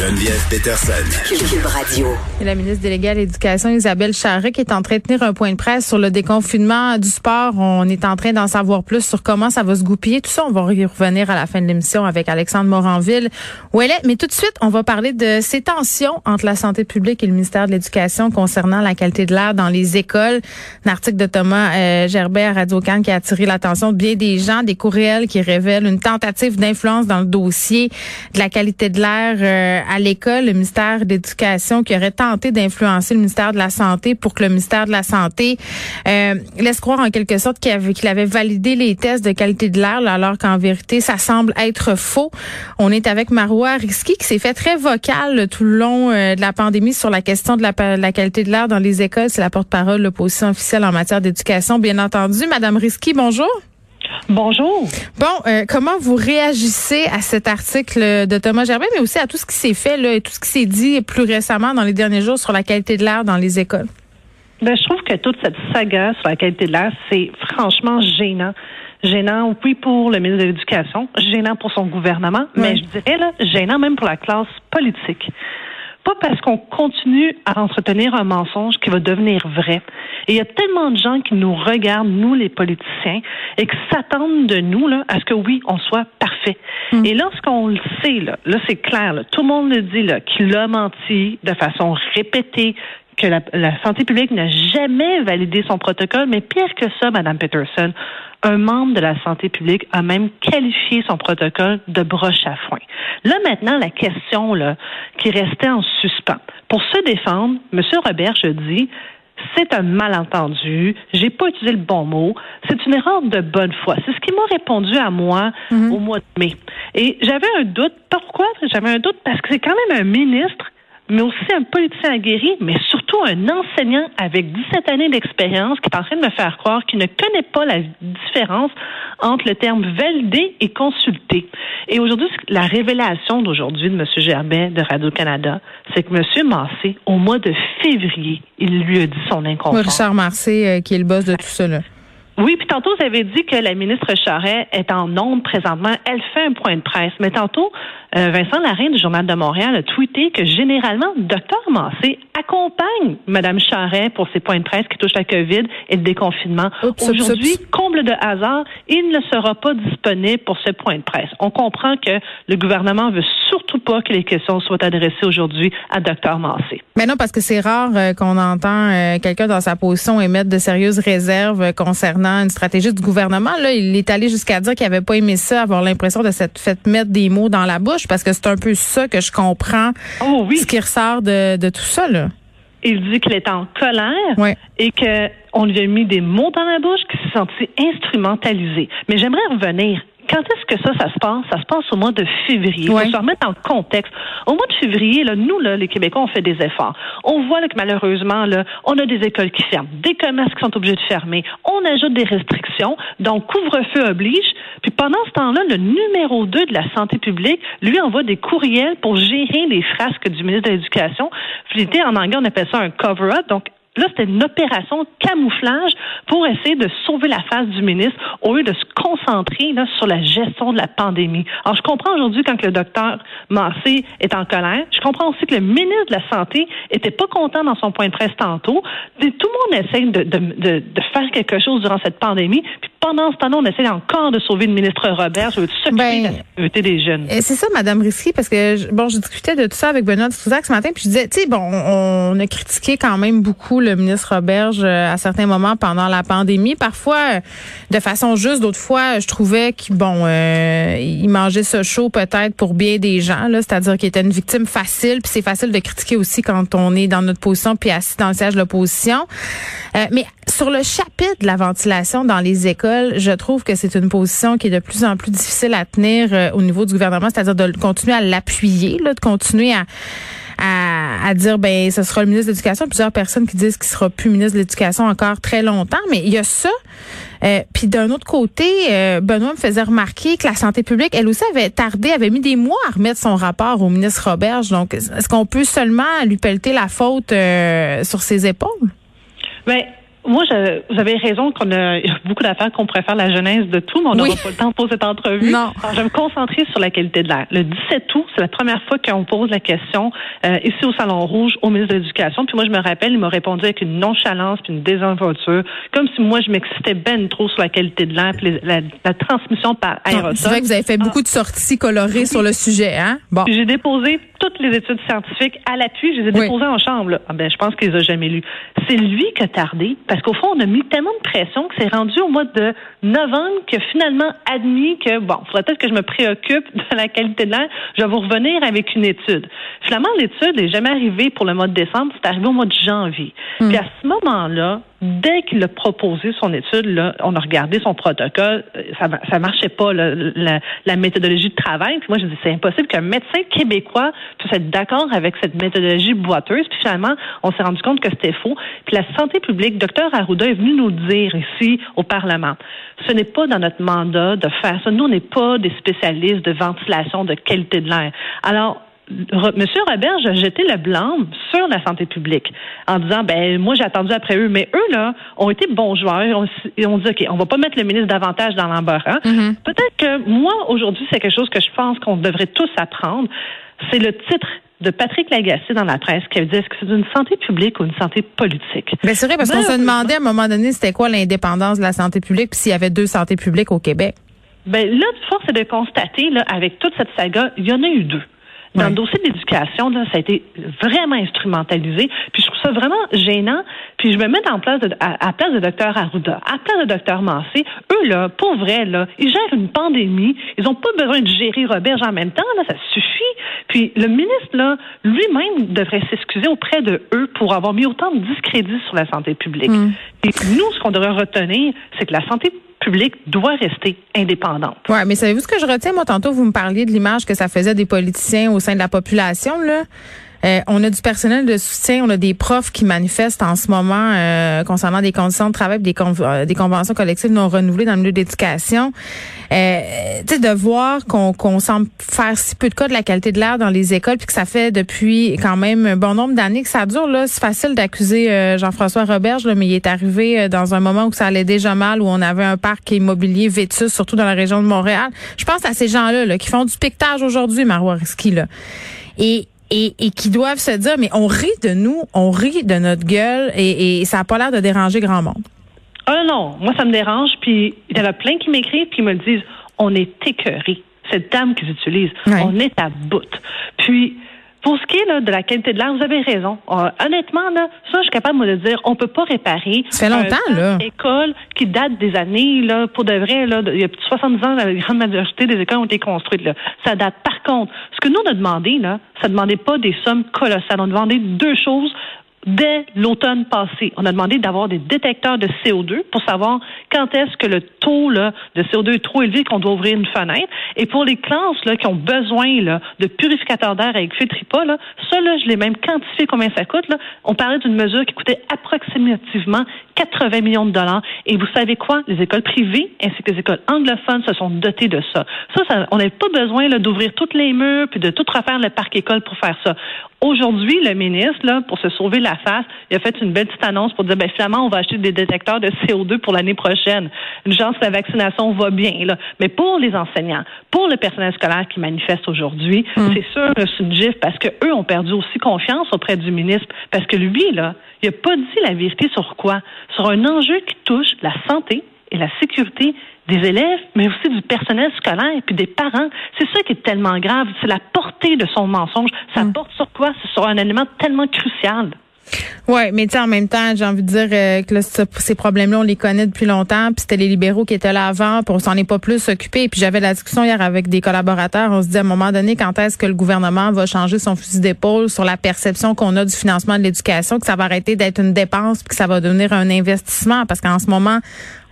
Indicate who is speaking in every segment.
Speaker 1: Geneviève Peterson.
Speaker 2: Cube Radio.
Speaker 3: Et la ministre déléguée à l'Éducation, Isabelle Charret, qui est en train de tenir un point de presse sur le déconfinement du sport. On est en train d'en savoir plus sur comment ça va se goupiller. Tout ça, on va y revenir à la fin de l'émission avec Alexandre Moranville. Où elle est. Mais tout de suite, on va parler de ces tensions entre la santé publique et le ministère de l'Éducation concernant la qualité de l'air dans les écoles. Un article de Thomas euh, Gerbet à radio can qui a attiré l'attention de bien des gens, des courriels qui révèlent une tentative d'influence dans le dossier de la qualité de l'air euh, à l'école, le ministère de l'Éducation qui aurait tenté d'influencer le ministère de la Santé pour que le ministère de la Santé euh, laisse croire en quelque sorte qu'il avait, avait validé les tests de qualité de l'air, alors qu'en vérité, ça semble être faux. On est avec Marois Risky qui s'est fait très vocal tout le long euh, de la pandémie sur la question de la, de la qualité de l'air dans les écoles. C'est la porte-parole de l'opposition officielle en matière d'éducation, bien entendu. Madame Risky, bonjour.
Speaker 4: Bonjour.
Speaker 3: Bon, euh, comment vous réagissez à cet article de Thomas Gerbet, mais aussi à tout ce qui s'est fait là, et tout ce qui s'est dit plus récemment dans les derniers jours sur la qualité de l'air dans les écoles?
Speaker 4: Ben, je trouve que toute cette saga sur la qualité de l'air, c'est franchement gênant. Gênant, oui, pour le ministre de l'Éducation, gênant pour son gouvernement, mais je dirais là, gênant même pour la classe politique. Pas parce qu'on continue à entretenir un mensonge qui va devenir vrai. Et il y a tellement de gens qui nous regardent, nous les politiciens, et qui s'attendent de nous là, à ce que oui, on soit parfait.
Speaker 3: Mm.
Speaker 4: Et lorsqu'on le sait, là, là c'est clair, là, tout le monde le dit, là, qu'il a menti de façon répétée, que la, la, santé publique n'a jamais validé son protocole, mais pire que ça, Madame Peterson, un membre de la santé publique a même qualifié son protocole de broche à foin. Là maintenant, la question là, qui restait en suspens. Pour se défendre, M. Robert, je dis, c'est un malentendu, j'ai pas utilisé le bon mot, c'est une erreur de bonne foi. C'est ce qui m'a répondu à moi
Speaker 3: Mhm.
Speaker 4: au mois de mai. Et j'avais un doute. Pourquoi? J'avais un doute? Parce que c'est quand même un ministre mais aussi un politicien aguerri, mais surtout un enseignant avec 17 années d'expérience qui est en train de me faire croire qu'il ne connaît pas la différence entre le terme valider et consulter. Et aujourd'hui, la révélation d'aujourd'hui de M. Gerbet de Radio-Canada, c'est que M. Massé, au mois de février, il lui a dit son inconfort.
Speaker 3: Oui, Richard Marcé, euh, qui est le boss de tout. Là.
Speaker 4: Oui, puis tantôt, vous avez dit que la ministre Charret est en onde présentement. Elle fait un point de presse. Mais tantôt, euh, Vincent Larraine du Journal de Montréal a tweeté que généralement, Dr Massé accompagne Mme Charret pour ses points de presse qui touchent la COVID et le déconfinement. Aujourd'hui, comble de hasard, il ne sera pas disponible pour ce point de presse. On comprend que le gouvernement veut surtout pas que les questions soient adressées aujourd'hui à Dr Massé.
Speaker 3: Mais non, parce que c'est rare euh, qu'on entend euh, quelqu'un dans sa position émettre de sérieuses réserves euh, concernant une stratégie du gouvernement. Là, il est allé jusqu'à dire qu'il avait pas aimé ça, avoir l'impression de s'être fait mettre des mots dans la bouche, parce que c'est un peu ça que je comprends,
Speaker 4: Oh oui,
Speaker 3: ce qui ressort de, de tout ça. Là.
Speaker 4: il dit qu'il est en colère
Speaker 3: Ouais.
Speaker 4: et qu'on lui a mis des mots dans la bouche, qu'il s'est senti instrumentalisé. Mais j'aimerais revenir. Quand est-ce que ça, ça se passe? Ça se passe au mois de février. Il faut se remettre en contexte. Au mois de février, là, nous, là, les Québécois, on fait des efforts. On voit là, que malheureusement, là, on a des écoles qui ferment, des commerces qui sont obligés de fermer. On ajoute des restrictions. Donc, couvre-feu oblige. Puis pendant ce temps-là, le numéro 2 de la santé publique, lui, envoie des courriels pour gérer les frasques du ministre de l'Éducation. Puis, en anglais, on appelle ça un cover-up. Donc, Là, c'était une opération de camouflage pour essayer de sauver la face du ministre au lieu de se concentrer là, sur la gestion de la pandémie. Alors, je comprends aujourd'hui quand le docteur Massé est en colère. Je comprends aussi que le ministre de la Santé était pas content dans son point de presse tantôt. Tout le monde essaie de, de, de, de faire quelque chose durant cette pandémie. Puis pendant ce temps-là, on essaie encore de sauver le ministre Robert. Je veux s'occuper
Speaker 3: Ben,
Speaker 4: de la sécurité des jeunes.
Speaker 3: Et C'est ça, Madame Risky, parce que bon, je discutais de tout ça avec Benoît Dutrisac ce matin, puis je disais, tu sais, bon, on, on a critiqué quand même beaucoup le ministre Roberge euh, à certains moments pendant la pandémie, parfois euh, de façon juste, d'autres fois, je trouvais qu'il bon, euh, il mangeait ce chaud peut-être pour bien des gens, c'est-à-dire qu'il était une victime facile, puis c'est facile de critiquer aussi quand on est dans notre position puis assis dans le siège de l'opposition. Euh, mais sur le chapitre de la ventilation dans les écoles, je trouve que c'est une position qui est de plus en plus difficile à tenir euh, au niveau du gouvernement, c'est-à-dire de continuer à l'appuyer, de continuer à, à, à dire ben ce sera le ministre de l'Éducation. Plusieurs personnes qui disent qu'il sera plus ministre de l'Éducation encore très longtemps, mais il y a ça. Euh, Puis d'un autre côté, euh, Benoît me faisait remarquer que la santé publique, elle aussi avait tardé, avait mis des mois à remettre son rapport au ministre Roberge. Donc, est-ce qu'on peut seulement lui pelleter la faute euh, sur ses épaules?
Speaker 4: Ben, moi, je, vous avez raison qu'on a, y a beaucoup d'affaires qu'on préfère la jeunesse de tout, mais on n'aura pas le temps pour cette entrevue.
Speaker 3: Non.
Speaker 4: Alors, je vais me concentrer sur la qualité de l'air. Le 17 août, c'est la première fois qu'on pose la question euh, ici au Salon Rouge au ministre de l'Éducation. Puis moi, je me rappelle, il m'a répondu avec une nonchalance puis une désinvolture, comme si moi, je m'excitais ben trop sur la qualité de l'air puis la, la, transmission par aérosol.
Speaker 3: C'est vrai que vous avez fait beaucoup de sorties colorées sur le sujet, hein?
Speaker 4: Bon. J'ai déposé toutes les études scientifiques à l'appui. Je les ai déposées en chambre. Là. Ah ben, je pense qu'il les a jamais lues. C'est lui qui a tardé parce qu'au fond, on a mis tellement de pression que c'est rendu au mois de novembre a finalement admis que, bon, il faudrait peut-être que je me préoccupe de la qualité de l'air. Je vais vous revenir avec une étude. Finalement, l'étude n'est jamais arrivée pour le mois de décembre. C'est arrivé au mois de janvier. Hmm. Puis à ce moment-là, dès qu'il a proposé son étude, là, on a regardé son protocole, euh, ça, ça marchait pas la, la, méthodologie de travail. Puis moi, je dis c'est impossible qu'un médecin québécois puisse être d'accord avec cette méthodologie boiteuse. Puis finalement, on s'est rendu compte que c'était faux. Puis la santé publique, docteur Arruda est venu nous dire ici au Parlement, ce n'est pas dans notre mandat de faire ça. Nous, on n'est pas des spécialistes de ventilation, de qualité de l'air. Alors, Monsieur Roberge a jeté le blanc sur la santé publique en disant ben moi j'ai attendu après eux, mais eux là ont été bons joueurs et on, dit ok on va pas mettre le ministre davantage dans l'embarras. Mm-hmm. Peut-être que moi aujourd'hui c'est quelque chose que je pense qu'on devrait tous apprendre. C'est le titre de Patrick Lagacé dans la presse qui a dit est-ce que c'est une santé publique ou une santé politique?
Speaker 3: Ben c'est vrai parce qu'on se demandait à un moment donné c'était quoi l'indépendance de la santé publique puis s'il y avait deux santé publiques au Québec.
Speaker 4: Ben là, force est de constater là avec toute cette saga, il y en a eu deux. Dans le dossier d'éducation, là, ça a été vraiment instrumentalisé. Puis je trouve ça vraiment gênant. Puis je me mets en place de, à, à place de docteur Arruda, à place de docteur Massé. Eux, là, pour vrai, là, ils gèrent une pandémie. Ils n'ont pas besoin de gérer Roberge en même temps. Là, ça suffit. Puis le ministre, là, lui-même devrait s'excuser auprès de eux pour avoir mis autant de discrédit sur la santé publique. Mm. Et nous, ce qu'on devrait retenir, c'est que la santé publique doit rester indépendante.
Speaker 3: Oui, mais savez-vous ce que je retiens? Moi, tantôt, vous me parliez de l'image que ça faisait des politiciens au sein de la population, là. Euh, on a du personnel de soutien, on a des profs qui manifestent en ce moment euh, concernant des conditions de travail, des, euh, des conventions collectives non renouvelées dans le milieu d'éducation. Euh, tu sais, de voir qu'on semble faire si peu de cas de la qualité de l'air dans les écoles, puis que ça fait depuis quand même un bon nombre d'années que ça dure. Là, c'est facile d'accuser Jean-François Roberge, là, mais il est arrivé dans un moment où ça allait déjà mal, où on avait un parc immobilier vétus, surtout dans la région de Montréal. Je pense à ces gens-là là, qui font du piquetage aujourd'hui, Marois. Là. Et et, et qui doivent se dire, mais on rit de nous, on rit de notre gueule et, et ça n'a pas l'air de déranger grand monde.
Speaker 4: Ah non, moi ça me dérange. Puis il y en a plein qui m'écrivent puis me disent, on est écœurés. Cette dame qu'ils utilisent, on est à bout. Puis pour ce qui est là, de la qualité de l'air, vous avez raison. Euh, honnêtement, là, ça, je suis capable de dire, on peut pas réparer.
Speaker 3: Ça fait longtemps, là.
Speaker 4: école qui date des années, là, pour de vrai, là, il y a plus de 70 ans, la grande majorité des écoles ont été construites, là. Ça date. Par contre, ce que nous, on a demandé, là, ça demandait pas des sommes colossales. On a demandé deux choses dès l'automne passé. On a demandé d'avoir des détecteurs de CO2 pour savoir quand est-ce que le de CO2 est trop élevé qu'on doit ouvrir une fenêtre. Et pour les classes là, qui ont besoin là, de purificateurs d'air avec Filtripa, là, ça, là, je l'ai même quantifié combien ça coûte. Là. On parlait d'une mesure qui coûtait approximativement 80 millions de dollars. Et vous savez quoi? Les écoles privées ainsi que les écoles anglophones se sont dotées de ça. Ça, on n'avait pas besoin d'ouvrir toutes les murs puis de tout refaire le parc école pour faire ça. Aujourd'hui, le ministre, là, pour se sauver la face, il a fait une belle petite annonce pour dire, ben, finalement, on va acheter des détecteurs de CO2 pour l'année prochaine. Une chance la vaccination va bien, là. Mais pour les enseignants, pour le personnel scolaire qui manifeste aujourd'hui, hmm. c'est sûr que c'est une gifle parce que eux ont perdu aussi confiance auprès du ministre parce que lui, là, il n'a pas dit la vérité sur quoi? Sur un enjeu qui touche la santé et la sécurité des élèves, mais aussi du personnel scolaire et puis des parents. C'est ça qui est tellement grave. C'est la portée de son mensonge. Ça mm. porte sur quoi? C'est sur un élément tellement crucial.
Speaker 3: Oui, mais tu en même temps, j'ai envie de dire euh, que ces problèmes-là, on les connaît depuis longtemps. Puis c'était les libéraux qui étaient là avant, puis on s'en est pas plus occupé. Puis j'avais la discussion hier avec des collaborateurs. On se dit à un moment donné, quand est-ce que le gouvernement va changer son fusil d'épaule sur la perception qu'on a du financement de l'éducation, que ça va arrêter d'être une dépense, puis que ça va devenir un investissement? Parce qu'en ce moment,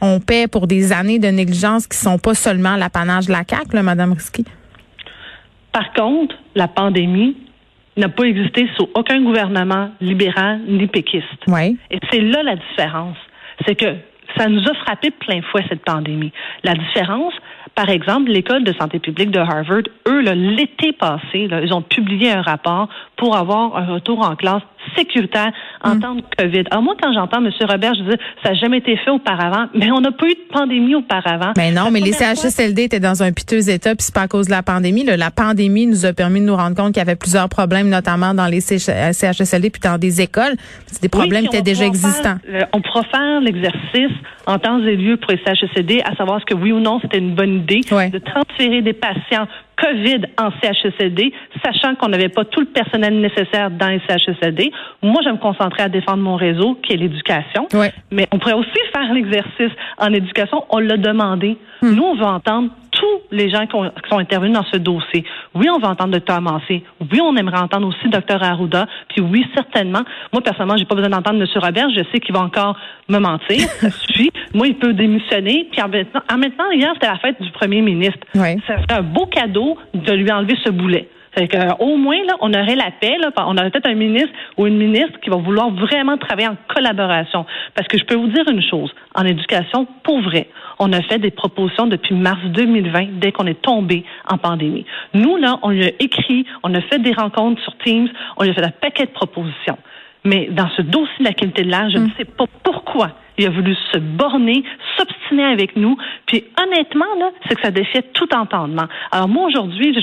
Speaker 3: on paie pour des années de négligence qui sont pas seulement l'apanage de la CAQ, là, Madame Risky.
Speaker 4: Par contre, la pandémie n'a pas existé sous aucun gouvernement libéral ni péquiste.
Speaker 3: Oui.
Speaker 4: Et c'est là la différence. C'est que ça nous a frappé plein fouet cette pandémie. La différence, par exemple, l'école de santé publique de Harvard, eux, l'été passé, là, ils ont publié un rapport pour avoir un retour en classe sécuritaire en
Speaker 3: Mm.
Speaker 4: temps de COVID. Alors moi, quand j'entends M. Robert, je dis, ça n'a jamais été fait auparavant, mais on n'a pas eu de pandémie auparavant.
Speaker 3: Mais non,
Speaker 4: La
Speaker 3: mais les
Speaker 4: fois-
Speaker 3: CHSLD étaient dans un piteux état, puis c'est pas à cause de la pandémie. là. La pandémie nous a permis de nous rendre compte qu'il y avait plusieurs problèmes, notamment dans les CH- CHSLD puis dans des écoles. C'est des problèmes
Speaker 4: Oui,
Speaker 3: qui étaient déjà existants.
Speaker 4: faire, euh, on pourra faire l'exercice en temps et lieu pour les CHSLD, à savoir ce que oui ou non c'était une bonne idée
Speaker 3: Ouais.
Speaker 4: de transférer des patients COVID en CHSLD, sachant qu'on n'avait pas tout le personnel nécessaire dans les CHSLD. Moi, je me concentrais à défendre mon réseau, qui est l'éducation.
Speaker 3: Ouais.
Speaker 4: Mais on pourrait aussi faire l'exercice en éducation. On l'a demandé.
Speaker 3: Hmm.
Speaker 4: Nous, on veut entendre tous les gens qui, ont- qui sont intervenus dans ce dossier. Oui, on va entendre Dr. Massé. Oui, on aimerait entendre aussi Dr. Arruda. Puis oui, certainement. Moi, personnellement, j'ai pas besoin d'entendre M. Robert. Je sais qu'il va encore me mentir. Ça suffit. Moi, il peut démissionner. Puis en maintenant, en maintenant hier, c'était la fête du premier ministre.
Speaker 3: Ouais.
Speaker 4: Ça serait un beau cadeau de lui enlever ce boulet. Fait que, euh, au moins, là, on aurait la paix. Là, on aurait peut-être un ministre ou une ministre qui va vouloir vraiment travailler en collaboration. Parce que je peux vous dire une chose. En éducation, pour vrai, on a fait des propositions depuis mars 2020, dès qu'on est tombé en pandémie. Nous, là, on lui a écrit, on a fait des rencontres sur Teams, on lui a fait un paquet de propositions. Mais dans ce dossier de la qualité de l'air, je ne sais pas pourquoi il a voulu se borner, s'obstiner avec nous. Puis honnêtement, là, c'est que ça défiait tout entendement. Alors moi, aujourd'hui,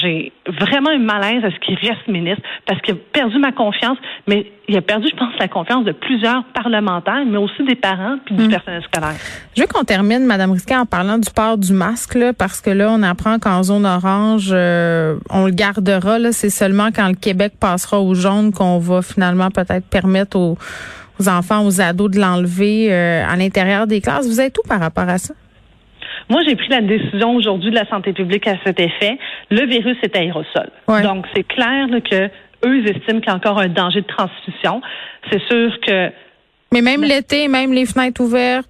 Speaker 4: j'ai vraiment un malaise à ce qu'il reste ministre parce qu'il a perdu ma confiance, mais il a perdu, je pense, la confiance de plusieurs parlementaires, mais aussi des parents puis du personnel scolaire.
Speaker 3: Je veux qu'on termine, Madame Risquet, en parlant du port du masque, là, parce que là, on apprend qu'en zone orange, euh, on le gardera. Là, c'est seulement quand le Québec passera au jaune qu'on va finalement peut-être permettre aux, aux enfants, aux ados de l'enlever euh, à l'intérieur des classes. Vous êtes où par rapport à ça?
Speaker 4: Moi, j'ai pris la décision aujourd'hui de la santé publique à cet effet. Le virus est aérosol.
Speaker 3: Ouais.
Speaker 4: Donc, c'est clair là, que eux estiment qu'il y a encore un danger de transmission. C'est sûr que
Speaker 3: Mais même l'été, même les fenêtres ouvertes.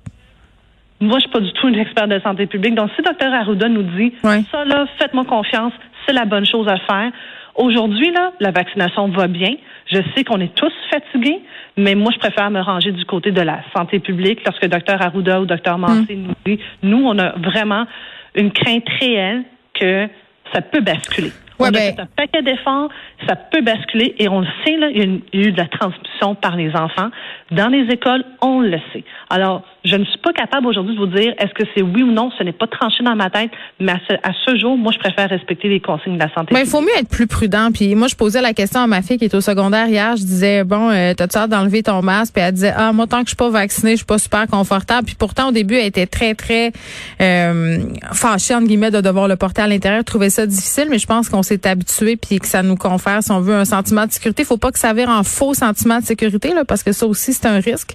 Speaker 4: moi, je suis pas du tout une experte de santé publique. Donc, si Dr Arruda nous dit
Speaker 3: Ouais.
Speaker 4: ça, là, faites-moi confiance, c'est la bonne chose à faire. Aujourd'hui, là, la vaccination va bien. Je sais qu'on est tous fatigués, mais moi, je préfère me ranger du côté de la santé publique lorsque Dr Arruda ou Dr Massé nous dit, nous, on a vraiment une crainte réelle que ça peut basculer.
Speaker 3: Ouais,
Speaker 4: on
Speaker 3: ben-
Speaker 4: a fait un paquet d'efforts, ça peut basculer et on le sait, là, il y a eu de la transmission par les enfants. Dans les écoles, on le sait. Alors, je ne suis pas capable aujourd'hui de vous dire est-ce que c'est oui ou non, ce n'est pas tranché dans ma tête, mais à ce, à ce jour, moi, je préfère respecter les consignes de la santé.
Speaker 3: Mais il faut mieux être plus prudent. Puis moi, je posais la question à ma fille qui est au secondaire hier. Je disais bon, euh, t'as-tu hâte d'enlever ton masque? Puis elle disait ah moi tant que je suis pas vaccinée, je suis pas super confortable. Puis pourtant au début, elle était très très euh, fâchée entre guillemets de devoir le porter à l'intérieur. Trouvait ça difficile, mais je pense qu'on s'est habitué puis que ça nous confère, si on veut, un sentiment de sécurité. Faut pas que ça vire en faux sentiment de sécurité là, parce que ça aussi c'est un risque.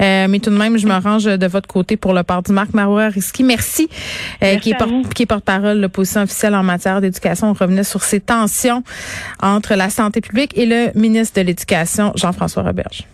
Speaker 3: Euh, mais tout de même, je me range de votre côté pour le port du marque Marois Risky. Merci, euh, qui est porte- qui est porte-parole de l'opposition officielle en matière d'éducation. On revenait sur ces tensions entre la santé publique et le ministre de l'Éducation, Jean-François Roberge.